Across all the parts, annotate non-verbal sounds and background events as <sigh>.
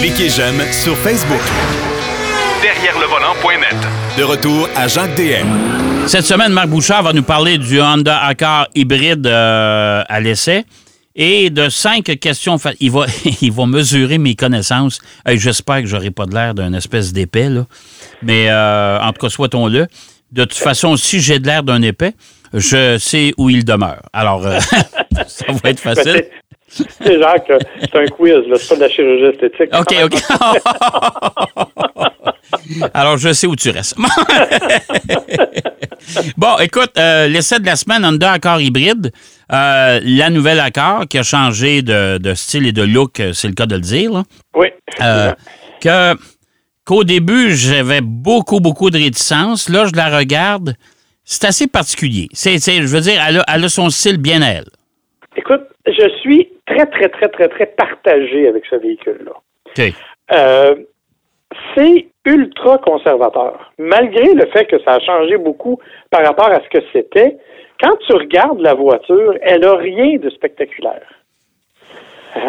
Cliquez j'aime sur Facebook. Derrière le volant.net. De retour à Jacques DM. Cette semaine, Marc Bouchard va nous parler du Honda Accord hybride euh, à l'essai et de cinq questions. Il va, <laughs> il va mesurer mes connaissances. Hey, J'espère que j'aurai pas de l'air d'un espèce d'épais, là. Mais euh, en tout cas, souhaitons-le. De toute façon, si j'ai de l'air d'un épais, je sais où il demeure. Alors, euh, <laughs> ça va être facile. c'est- Jacques, là, c'est un quiz, c'est pas de la chirurgie esthétique. OK, OK. <laughs> Alors, je sais où tu restes. <laughs> bon, écoute, euh, l'essai de la semaine, Honda Accord hybride, euh, la nouvelle Accord qui a changé de, de style et de look, euh, c'est le cas de le dire, là. Oui. Euh, que, qu'au début, j'avais beaucoup, beaucoup de réticence. Là, je la regarde. C'est assez particulier. C'est, je veux dire, elle a, elle a son style bien à elle. Écoute, je suis très, très, très, très, très partagé avec ce véhicule-là. Euh, c'est ultra conservateur. Malgré le fait que ça a changé beaucoup par rapport à ce que c'était, quand tu regardes la voiture, elle n'a rien de spectaculaire. Euh,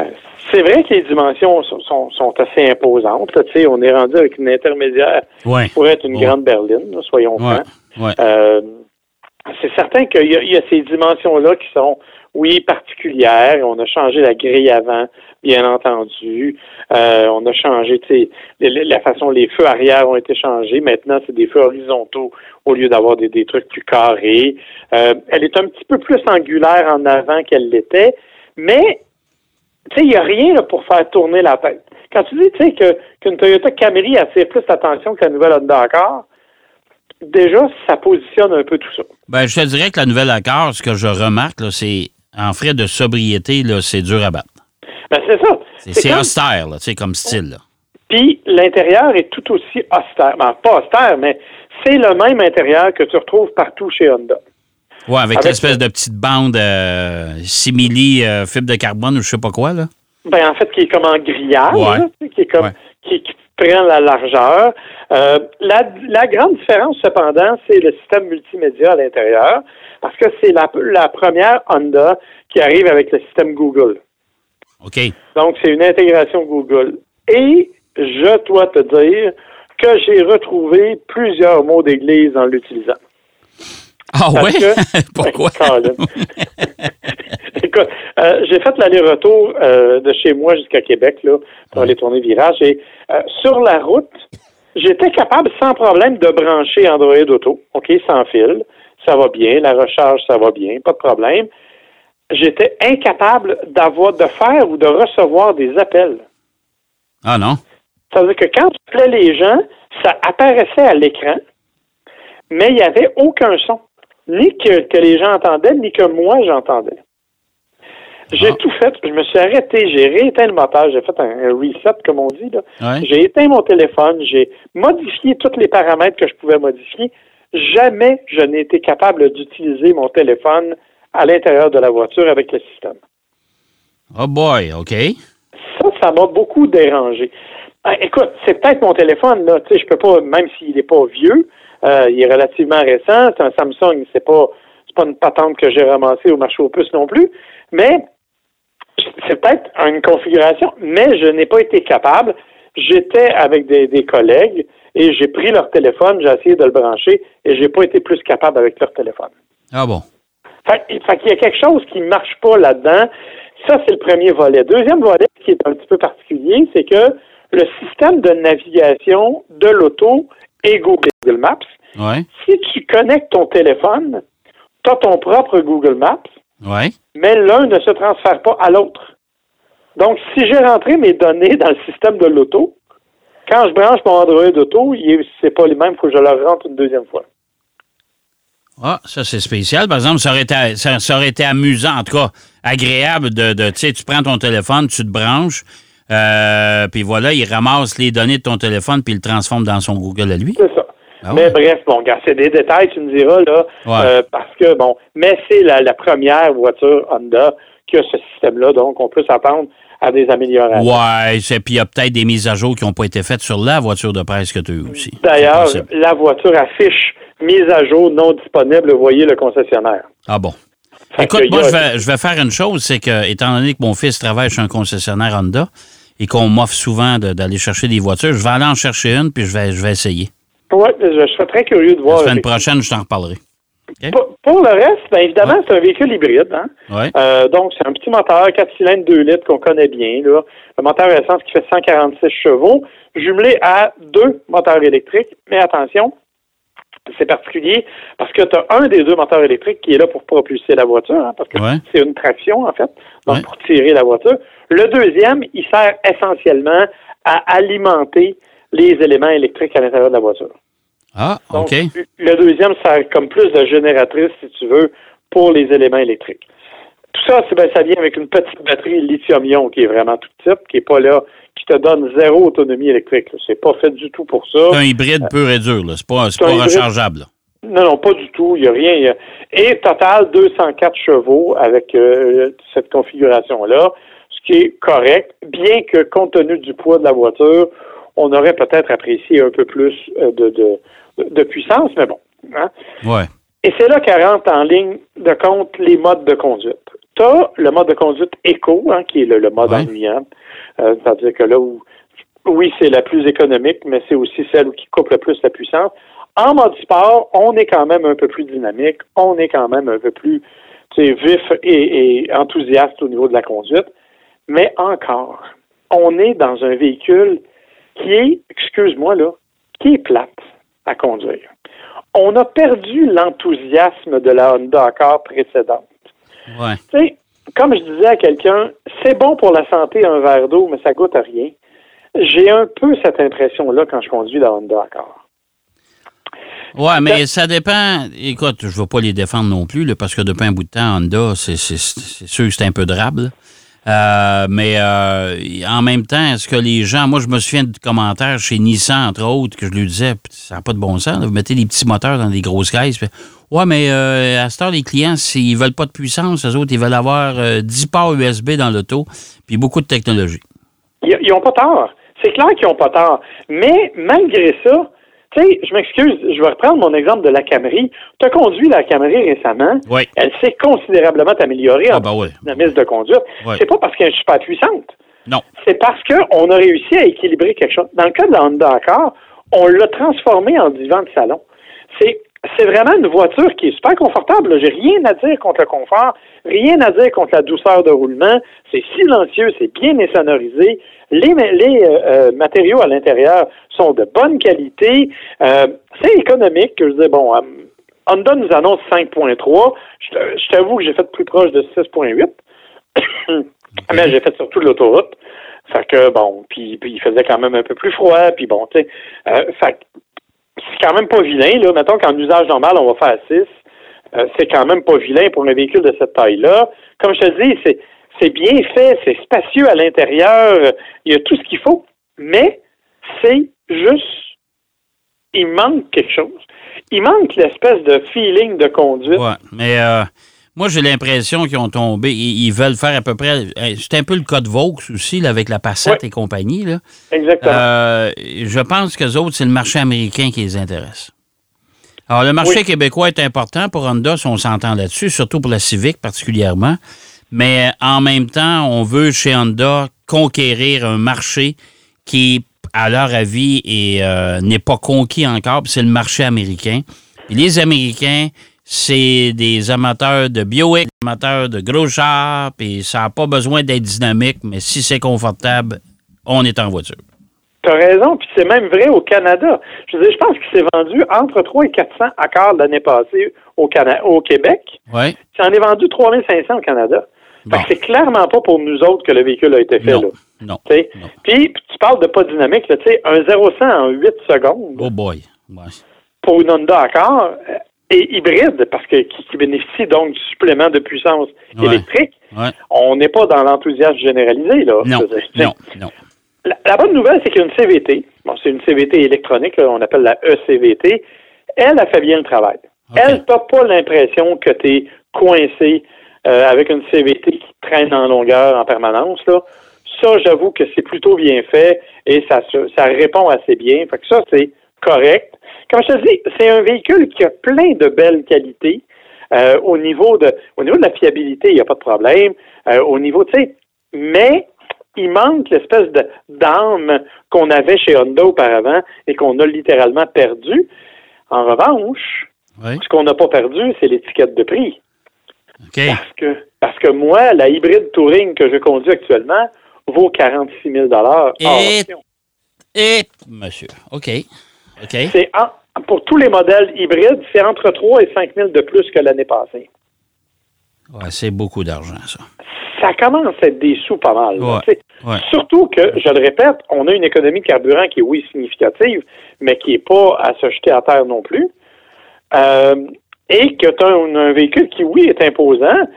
c'est vrai que les dimensions sont, sont- sont assez imposantes. là. On est rendu avec une intermédiaire Ouais. pour être une Ouais. grande berline, là, soyons Ouais. francs. Euh, c'est certain qu'il y, a- ces dimensions-là qui sont, oui, particulières. On a changé la grille avant, bien entendu. Euh, on a changé, la façon les feux arrière ont été changés. Maintenant, c'est des feux horizontaux au lieu d'avoir des, trucs plus carrés. Euh, elle est un petit peu plus angulaire en avant qu'elle l'était, mais tu sais, il n'y a rien pour faire tourner la tête. Quand tu dis, tu sais, qu'une Toyota Camry attire plus l'attention que la nouvelle Honda Accord, déjà, ça positionne un peu tout ça. Ben, je te dirais que la nouvelle Accord, ce que je remarque, là, c'est en frais de sobriété, là, c'est dur à battre. Ben, c'est ça. C'est, c'est comme- austère, sais, comme style. Là. Puis l'intérieur est tout aussi austère. Ben, pas austère, mais c'est le même intérieur que tu retrouves partout chez Honda. Ouais, avec, Avec- l'espèce de petite bande euh, simili euh, fibre de carbone ou je sais pas quoi, là. Ben, en fait, qui est comme en grillage, Ouais. là, qui est comme Ouais. qui, qui prend la largeur. Euh, la, la grande différence, cependant, c'est le système multimédia à l'intérieur, parce que c'est la, la première Honda qui arrive avec le système Google. OK. Donc, c'est une intégration Google. Et je dois te dire que j'ai retrouvé plusieurs mots d'église en l'utilisant. Ah Parce ouais? que- <laughs> Pourquoi? <laughs> Écoute, euh, j'ai fait l'aller-retour euh, de chez moi jusqu'à Québec là, pour aller tourner virage. Et euh, sur la route, j'étais capable sans problème de brancher Android Auto, OK, sans fil. Ça va bien. La recharge, ça va bien, pas de problème. J'étais incapable d'avoir, de faire ou de recevoir des appels. Ah non? Ça veut dire que quand tu appelais les gens, ça apparaissait à l'écran, mais il n'y avait aucun son. Ni que, que les gens entendaient, ni que moi j'entendais. J'ai Ah. tout fait. Je me suis arrêté, j'ai rééteint le moteur, j'ai fait un, reset, comme on dit. Ouais. J'ai éteint mon téléphone, j'ai modifié tous les paramètres que je pouvais modifier. Jamais je n'ai été capable d'utiliser mon téléphone à l'intérieur de la voiture avec le système. Oh boy, OK. Ça, ça m'a beaucoup dérangé. Ah, écoute, c'est peut-être mon téléphone, là. Tu sais, je peux pas, même s'il n'est pas vieux, euh, il est relativement récent. C'est un Samsung, c'est pas, c'est pas une patente que j'ai ramassée au marché aux puces non plus. Mais c'est peut-être une configuration, mais je n'ai pas été capable. J'étais avec des, des collègues et j'ai pris leur téléphone, j'ai essayé de le brancher et j'ai pas été plus capable avec leur téléphone. Ah bon? Fait, fait qu'il y a quelque chose qui ne marche pas là-dedans. Ça, c'est le premier volet. Deuxième volet qui est un petit peu particulier, c'est que le système de navigation de l'auto et Google Maps, Ouais. si tu connectes ton téléphone, tu as ton propre Google Maps, Ouais. Mais l'un ne se transfère pas à l'autre. Donc, si j'ai rentré mes données dans le système de l'auto, quand je branche mon Android Auto, c'est pas les mêmes, il faut que je le rentre une deuxième fois. Ah, ça, c'est spécial. Par exemple, ça aurait, été, ça, ça aurait été amusant, en tout cas, agréable de, de tu sais, tu prends ton téléphone, tu te branches, euh, puis voilà, il ramasse les données de ton téléphone, puis il le transforme dans son Google à lui. C'est ça. Ah mais bref, bon, gars, c'est des détails, tu me diras, là, Ouais. euh, parce que, bon, mais c'est la, la première voiture Honda qui a ce système-là, donc on peut s'attendre à des améliorations. Ouais, c'est- puis il y a peut-être des mises à jour qui n'ont pas été faites sur la voiture de presse que tu as aussi. D'ailleurs, la voiture affiche mise à jour non disponible, voyez le concessionnaire. Ah bon. Écoute, moi, a- je vais, je vais faire une chose, c'est que, étant donné que mon fils travaille chez un concessionnaire Honda, et qu'on m'offre souvent de- d'aller chercher des voitures. Je vais aller en chercher une, puis je vais, je vais essayer. Oui, je, je serais très curieux de La voir. semaine prochaine, je t'en reparlerai. Pour, pour le reste, bien évidemment, c'est un véhicule hybride. Hein? Ouais. Euh, donc, c'est un petit moteur 4 cylindres 2 litres qu'on connaît bien. Là. Un moteur essence qui fait 146 chevaux, jumelé à deux moteurs électriques. Mais attention, c'est particulier parce que tu as un des deux moteurs électriques qui est là pour propulser la voiture, hein, parce que Ouais. c'est une traction, en fait, donc Ouais. pour tirer la voiture. Le deuxième, il sert essentiellement à alimenter les éléments électriques à l'intérieur de la voiture. Ah, Donc, OK. le deuxième sert comme plus de génératrice, si tu veux, pour les éléments électriques. Tout ça, ben, ça vient avec une petite batterie lithium-ion qui est vraiment tout type, qui est pas là, qui te donne zéro autonomie électrique. C'est pas fait du tout pour ça. C'est un hybride pur et dur. C'est pas, pas rechargeable, là. Non, non, pas du tout. Il n'y a rien. il y a- Et total, 204 chevaux avec euh, cette configuration-là, ce qui est correct, bien que compte tenu du poids de la voiture, on aurait peut-être apprécié un peu plus euh, de, de, de puissance, mais bon. hein. Ouais. Et c'est là qu'elle rentre en ligne de compte les modes de conduite. Tu as le mode de conduite éco, hein, qui est le, le mode Ouais. ennuyant. Euh, C'est-à-dire que là où, oui, c'est la plus économique, mais c'est aussi celle qui coupe le plus la puissance. En mode sport, on est quand même un peu plus dynamique, on est quand même un peu plus vif et, et enthousiaste au niveau de la conduite. Mais encore, on est dans un véhicule qui est, excuse-moi là, qui est plate à conduire. On a perdu l'enthousiasme de la Honda Accord précédente. Ouais. Tu sais, comme je disais à quelqu'un, c'est bon pour la santé un verre d'eau, mais ça goûte à rien. J'ai un peu cette impression-là quand je conduis la Honda Accord. Ouais, mais ça dépend. Écoute, je ne veux pas les défendre non plus, là, parce que depuis un bout de temps, Honda, c'est c'est- c'est sûr que c'est un peu drabe. Euh, mais euh, en même temps, est-ce que les gens. Moi, je me souviens de commentaires chez Nissan, entre autres, que je lui disais, ça n'a pas de bon sens. là, vous mettez des petits moteurs dans des grosses caisses. puis, ouais, mais euh, à cette heure, les clients, s'ils veulent pas de puissance, eux autres, ils veulent avoir euh, 10 ports USB dans l'auto, puis beaucoup de technologie. Ils n'ont pas tort. C'est clair qu'ils n'ont pas tort. Mais malgré ça, tu sais, je m'excuse, je vais reprendre mon exemple de la Camry. Tu as conduit la Camry récemment. Oui. Elle s'est considérablement améliorée Ah, en ben oui. dynamisme de conduite. Ouais. C'est pas parce qu'elle est super puissante. Non. c'est parce qu'on a réussi à équilibrer quelque chose. Dans le cas de la Honda Accord, on l'a transformé en divan de salon. C'est c'est vraiment une voiture qui est super confortable. J'ai rien à dire contre le confort, rien à dire contre la douceur de roulement. C'est silencieux, c'est bien insonorisé. Les, euh, euh, matériaux à l'intérieur sont de bonne qualité. Euh, c'est économique. Je dis bon, Honda nous annonce 5.3. Je t'avoue que j'ai fait plus proche de 6.8. <coughs> Mais j'ai fait surtout de l'autoroute. Fait que bon, puis, puis il faisait quand même un peu plus froid, puis bon, tu c'est quand même pas vilain, là. Mettons qu'en usage normal, on va faire 6. Euh, c'est quand même pas vilain pour un véhicule de cette taille-là. Comme je te dis, c'est, c'est bien fait, c'est spacieux à l'intérieur, il y a tout ce qu'il faut, mais c'est juste, il manque quelque chose. Il manque l'espèce de feeling de conduite. Ouais, mais euh, moi, j'ai l'impression qu'ils ont tombé. Ils, ils veulent faire à peu près. C'est un peu le cas de Vaux aussi, là, avec la Passat Ouais. et compagnie. Là. Exactement. Euh, je pense que autres, c'est le marché américain qui les intéresse. Alors, le marché Oui. québécois est important pour Honda, si on s'entend là-dessus, surtout pour la Civic particulièrement. Mais en même temps, on veut chez Honda conquérir un marché qui, à leur avis, euh, n'est pas conquis encore, puis c'est le marché américain. Puis les Américains, c'est des amateurs de Buick, des amateurs de gros chars, puis ça n'a pas besoin d'être dynamique, mais si c'est confortable, on est en voiture. Tu as raison, puis c'est même vrai au Canada. Je veux dire, je pense qu'il s'est vendu entre 3 et 400 accords l'année passée au, Cana au Québec. Oui. Il en est vendu 3500 au Canada. Bon. c'est clairement pas pour nous autres que le véhicule a été fait. Non. Là. Non. Non. Puis, tu parles de pas dynamique, là, un 0-100 en 8 secondes Oh boy. Ouais. pour une Honda Accord euh, et hybride, parce que qui, qui bénéficie donc du supplément de puissance Ouais. électrique, Ouais. on n'est pas dans l'enthousiasme généralisé. Là, Non. Non. Non. La, la bonne nouvelle, c'est qu'il y a une CVT. Bon, c'est une CVT électronique, là, on appelle la ECVT. Elle a fait bien le travail. OK. Elle n'a pas l'impression que tu es coincé euh, avec une CVT qui traîne en longueur en permanence. Là. Ça, j'avoue que c'est plutôt bien fait et ça, ça répond assez bien. Fait que ça, c'est correct. Comme je te dis, c'est un véhicule qui a plein de belles qualités. Euh, au niveau de au niveau de la fiabilité, il n'y a pas de problème. Euh, au niveau, tu sais, mais il manque l'espèce d'âme qu'on avait chez Honda auparavant et qu'on a littéralement perdu. En revanche, Oui. ce qu'on n'a pas perdu, c'est l'étiquette de prix. Parce que, parce que moi, la hybride Touring que je conduis actuellement vaut 46 000 hors Et-. Et, monsieur, OK. OK. C'est en- pour tous les modèles hybrides, c'est entre 3 et 5 000 de plus que l'année passée. Ouais, c'est beaucoup d'argent, ça. Ça commence à être des sous pas mal. Ouais, ouais. Surtout que, je le répète, on a une économie de carburant qui est, oui, significative, mais qui n'est pas à se jeter à terre non plus. Euh, et que tu as un, un véhicule qui, oui, est imposant,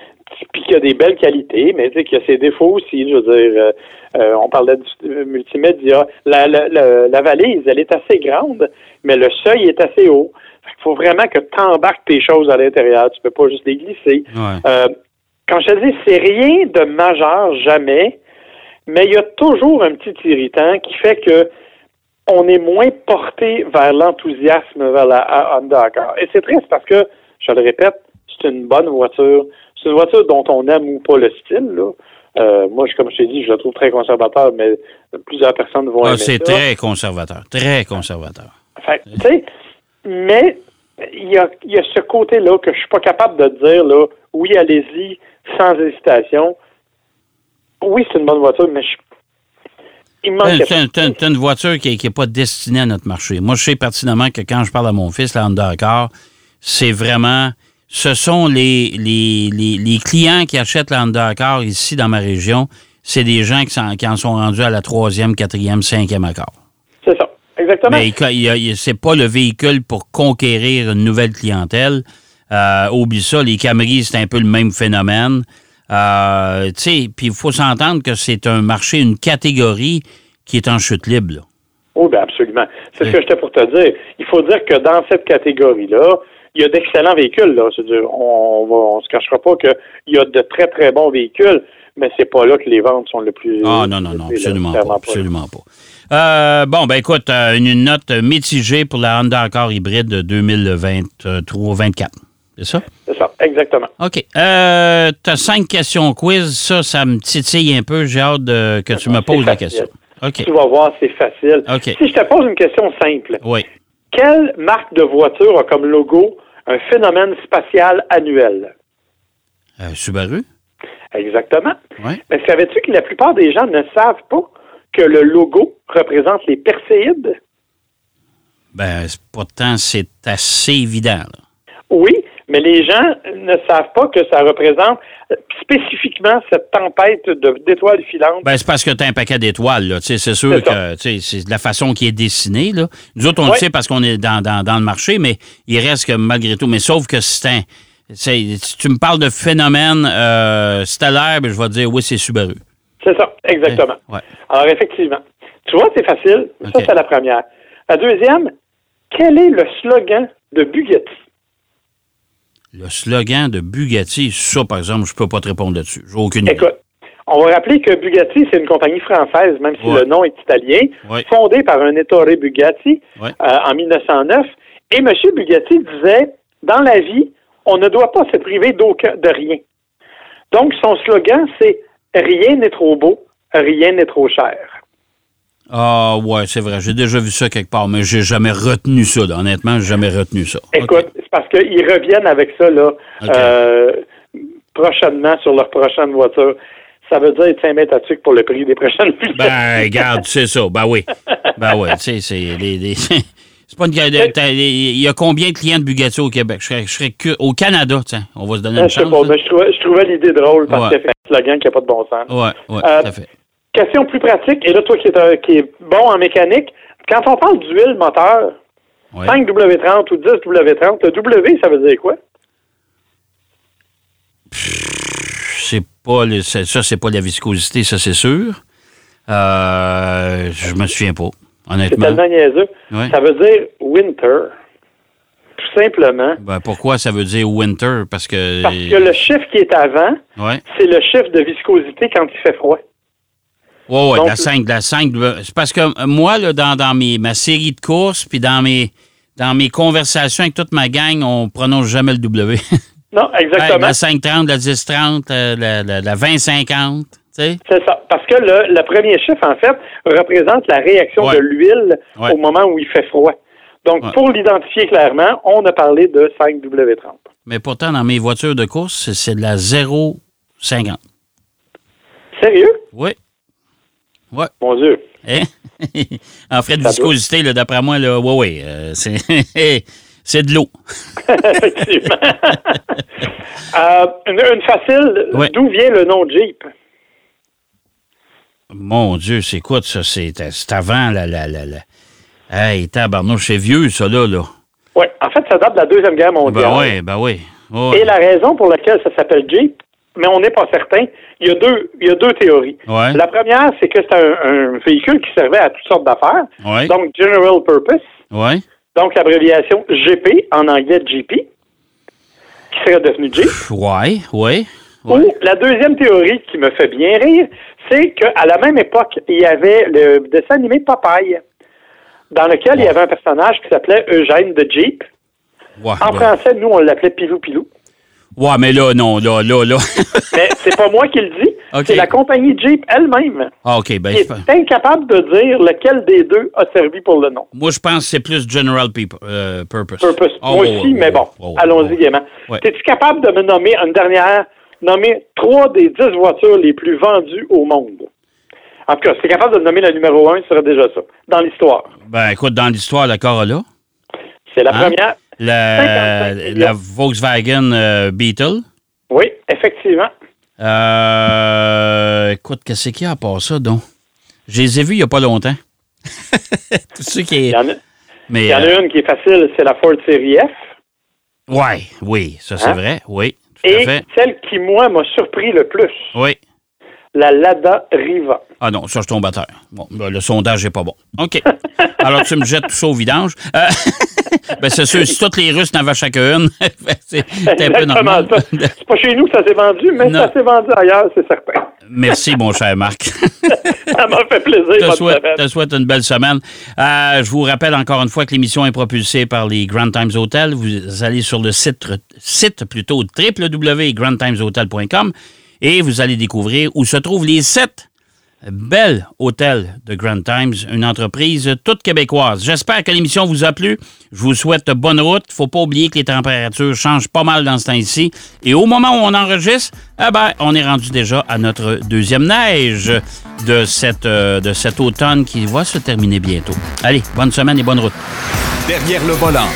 puis qui a des belles qualités, mais tu sais, qui a ses défauts aussi. Je veux dire, euh, euh, on parlait du euh, multimédia. La, la, la, la valise, elle est assez grande, mais le seuil est assez haut. Il faut vraiment que tu embarques tes choses à l'intérieur. Tu peux pas juste les glisser. Ouais. Euh, quand je te dis, c'est rien de majeur, jamais, mais il y a toujours un petit irritant qui fait que on est moins porté vers l'enthousiasme vers la Honda Accord. Et c'est triste parce que, je le répète, c'est une bonne voiture. C'est une voiture dont on aime ou pas le style. Là. Euh, moi, je- comme je t'ai dit, je la trouve très conservateur, mais plusieurs personnes vont Ah, c'est très conservateur. Très conservateur. Fait mais il y a, y a ce côté-là que je suis pas capable de dire, là, oui, allez-y, sans hésitation. Oui, c'est une bonne voiture, mais je, manque... C'est un- c'est un- c'est une voiture qui n'est pas destinée à notre marché. Moi, je sais pertinemment que quand je parle à mon fils, la Honda Accord, c'est vraiment. Ce sont les, les, les, les clients qui achètent la Honda Accord ici dans ma région. C'est des gens qui, sont- qui en sont rendus à la troisième, quatrième, cinquième accord. C'est ça, exactement. Mais c'est pas le véhicule pour conquérir une nouvelle clientèle. Euh, oublie ça, les Camry, c'est un peu le même phénomène. Euh, tu sais, puis il faut s'entendre que c'est un marché, une catégorie qui est en chute libre. là. Oui, bien absolument. C'est ce que j'étais pour te dire. Il faut dire que dans cette catégorie-là, il y a d'excellents véhicules. Là. On on se cachera pas qu'il y a de très, très bons véhicules, mais c'est pas là que les ventes sont le plus... Ah non, non, non, absolument pas. Absolument pas. Euh, bon, ben écoute, euh, une note mitigée pour la Honda Accord hybride de 2023-24. C'est ça? Ça, exactement. OK. Euh, tu as cinq questions quiz. Ça, ça me titille un peu. J'ai hâte de- que tu me poses la question. OK. Tu vas voir, c'est facile. OK. Si je te pose une question simple, Oui. quelle marque de voiture a comme logo un phénomène spatial annuel? Euh, Subaru? Exactement. Oui. Mais savais-tu que la plupart des gens ne savent pas que le logo représente les Perséides? Ben, pourtant, c'est assez évident. là. Oui, mais les gens ne savent pas que ça représente spécifiquement cette tempête d'étoiles filantes. Ben, c'est parce que tu as un paquet d'étoiles. là. Tu sais, C'est sûr que tu sais, c'est de la façon qui est dessinée. Là. Nous autres, on le sait parce qu'on est dans, dans- dans le marché, mais il reste que malgré tout. Mais sauf que c'est un. Si tu me parles de phénomène euh, stellaire, ben, je vais te dire oui, c'est Subaru. C'est ça, exactement. Ouais. Alors, effectivement. Tu vois, c'est facile. Ça, c'est la première. La deuxième, quel est le slogan de Bugatti? Le slogan de Bugatti, ça, par exemple, je peux pas te répondre là-dessus. J'ai aucune idée. Écoute, on va rappeler que Bugatti, c'est une compagnie française, même si Ouais. le nom est italien, Ouais. fondée par un Ettore Bugatti Ouais. euh, en 1909. Et M. Bugatti disait, dans la vie, on ne doit pas se priver d'aucun, de rien. Donc, son slogan, c'est Rien n'est trop beau, rien n'est trop cher. Ah, ouais, c'est vrai. J'ai déjà vu ça quelque part, mais j'ai jamais retenu ça. là. Honnêtement, j'ai jamais retenu ça. Écoute, c'est parce qu'ils reviennent avec ça là, euh, prochainement sur leur prochaine voiture. Ça veut dire 5 mètres à tuque pour le prix des prochaines <laughs> Ben, regarde, c'est ça. Ben oui. Ben oui, tu sais, c'est les. <laughs> C'est pas une. Il y a combien de clients de Bugatti au Québec? Je serais, je serais au Canada, tiens. On va se donner une Je sais chance. pas, là. mais je trouvais, je trouvais l'idée drôle parce Ouais. que c'est un slogan qui n'a pas de bon sens. Ouais, ouais, Euh, tout à fait. Question plus pratique, et là, toi qui es, qui est bon en mécanique, quand on parle d'huile moteur, Ouais. 5W30 ou 10W30, le W, ça veut dire quoi? C'est pas le- c'est- ça, c'est pas la viscosité, ça, c'est sûr. Euh, je me souviens pas, C'est honnêtement. tellement niaiseux. Ouais. Ça veut dire winter. Tout simplement. Ben, pourquoi ça veut dire winter? Parce que. Parce que le chiffre qui est avant, Ouais. c'est le chiffre de viscosité quand il fait froid. Ouais, Donc, la 5, la 5. C'est parce que euh, moi, là, dans, dans mes, ma série de courses, puis dans mes, dans mes conversations avec toute ma gang, on prononce jamais le W. <laughs> Non, exactement. la 530, la 1030, euh, la, la, la 2050. tu sais. C'est ça. Parce que le, le premier chiffre, en fait, représente la réaction Ouais. de l'huile Ouais. au moment où il fait froid. Donc, Ouais. pour l'identifier clairement, on a parlé de 5W30. Mais pourtant, dans mes voitures de course, c'est- c'est de la 0,50. Sérieux? Oui. Ouais. Mon Dieu. Hein? <laughs> en frais de Ça viscosité, d'après moi, là, ouais, ouais, euh, c'est, <laughs> c'est de l'eau. <laughs> Effectivement. Euh, une, une facile, Ouais. d'où vient le nom Jeep? Mon Dieu, c'est quoi ça? C'est, c'est avant la, la, la, la... Hey, tabarnouche, c'est vieux, ça, là, là. Oui, en fait, ça date de la Deuxième Guerre mondiale. Ben oui, ben oui. Ouais. Et la raison pour laquelle ça s'appelle Jeep, mais on n'est pas certain, il y a deux, il y a deux théories. Ouais. La première, c'est que c'est un, un véhicule qui servait à toutes sortes d'affaires, Ouais. donc General Purpose, Ouais. donc l'abréviation GP, en anglais GP, qui serait devenu Jeep. Ouais, ouais. Ou la deuxième théorie qui me fait bien rire, c'est qu'à la même époque, il y avait le dessin animé Popeye, dans lequel il y avait un personnage qui s'appelait Eugène de Jeep. En français, nous, on l'appelait Pilou Pilou. Ouais, mais là, non, là, là, là. <laughs> Mais c'est pas moi qui le dis, c'est la compagnie Jeep elle-même ah, OK, ben, qui je- est incapable de dire lequel des deux a servi pour le nom. moi, je pense que c'est plus General Peop- euh, Purpose. Purpose. Ah, moi ouais, aussi, ouais, mais bon, allons-y gaiement. Ouais. Es-tu capable de me nommer une dernière, nommer trois des dix voitures les plus vendues au monde? En tout cas, si tu es capable de me nommer la numéro un, ce serait déjà ça, dans l'histoire. Ben, écoute, dans l'histoire, la Corolla, C'est la Hein? première. La, 55 millions. la Volkswagen euh, Beetle. Oui, effectivement. Euh, écoute, qu'est-ce qu'il y a à part ça, donc? Je les ai vus il n'y a pas longtemps. <laughs> Tout ce qui Il y en a, Mais, il y en a euh, une qui est facile, c'est la Ford Série F. ouais, oui, ça c'est Hein? vrai. Oui, tout à Et fait. celle qui, moi, m'a surpris le plus, Oui. La Lada Riva. Ah non, ça, je tombe à terre. Bon, ben, le sondage n'est pas bon. OK. <laughs> Alors, tu me jettes tout ça au vidange. Euh, <laughs> ben, c'est sûr, si toutes les Russes n'avaient chacune, <laughs> ben, c'est un peu normal. C'est pas chez nous que ça s'est vendu, mais Non. ça s'est vendu ailleurs, c'est certain. Merci, mon cher Marc. ça m'a fait plaisir, Je souhaite, te souhaite une belle semaine. Euh, je vous rappelle encore une fois que l'émission est propulsée par les Grand Times Hotel. Vous allez sur le site, site plutôt www.grandtimeshotel.com et vous allez découvrir où se trouvent les sept belles hôtels de Grand Times, une entreprise toute québécoise. J'espère que l'émission vous a plu. Je vous souhaite bonne route. faut pas oublier que les températures changent pas mal dans ce temps-ci. Et au moment où on enregistre, eh ben, on est rendu déjà à notre deuxième neige de, cette, euh, de cet automne qui va se terminer bientôt. Allez, bonne semaine et bonne route. Derrière le volant.